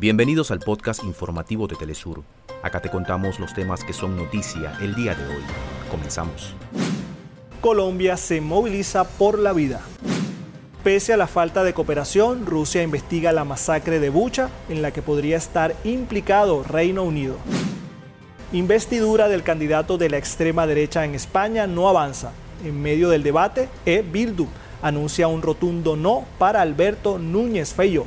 Bienvenidos al podcast informativo de Telesur. Acá te contamos los temas que son noticia el día de hoy. Comenzamos. Colombia se moviliza por la vida. Pese a la falta de cooperación, Rusia investiga la masacre de Bucha en la que podría estar implicado Reino Unido. Investidura del candidato de la extrema derecha en España no avanza. En medio del debate, E. Bildu anuncia un rotundo no para Alberto Núñez Feyo.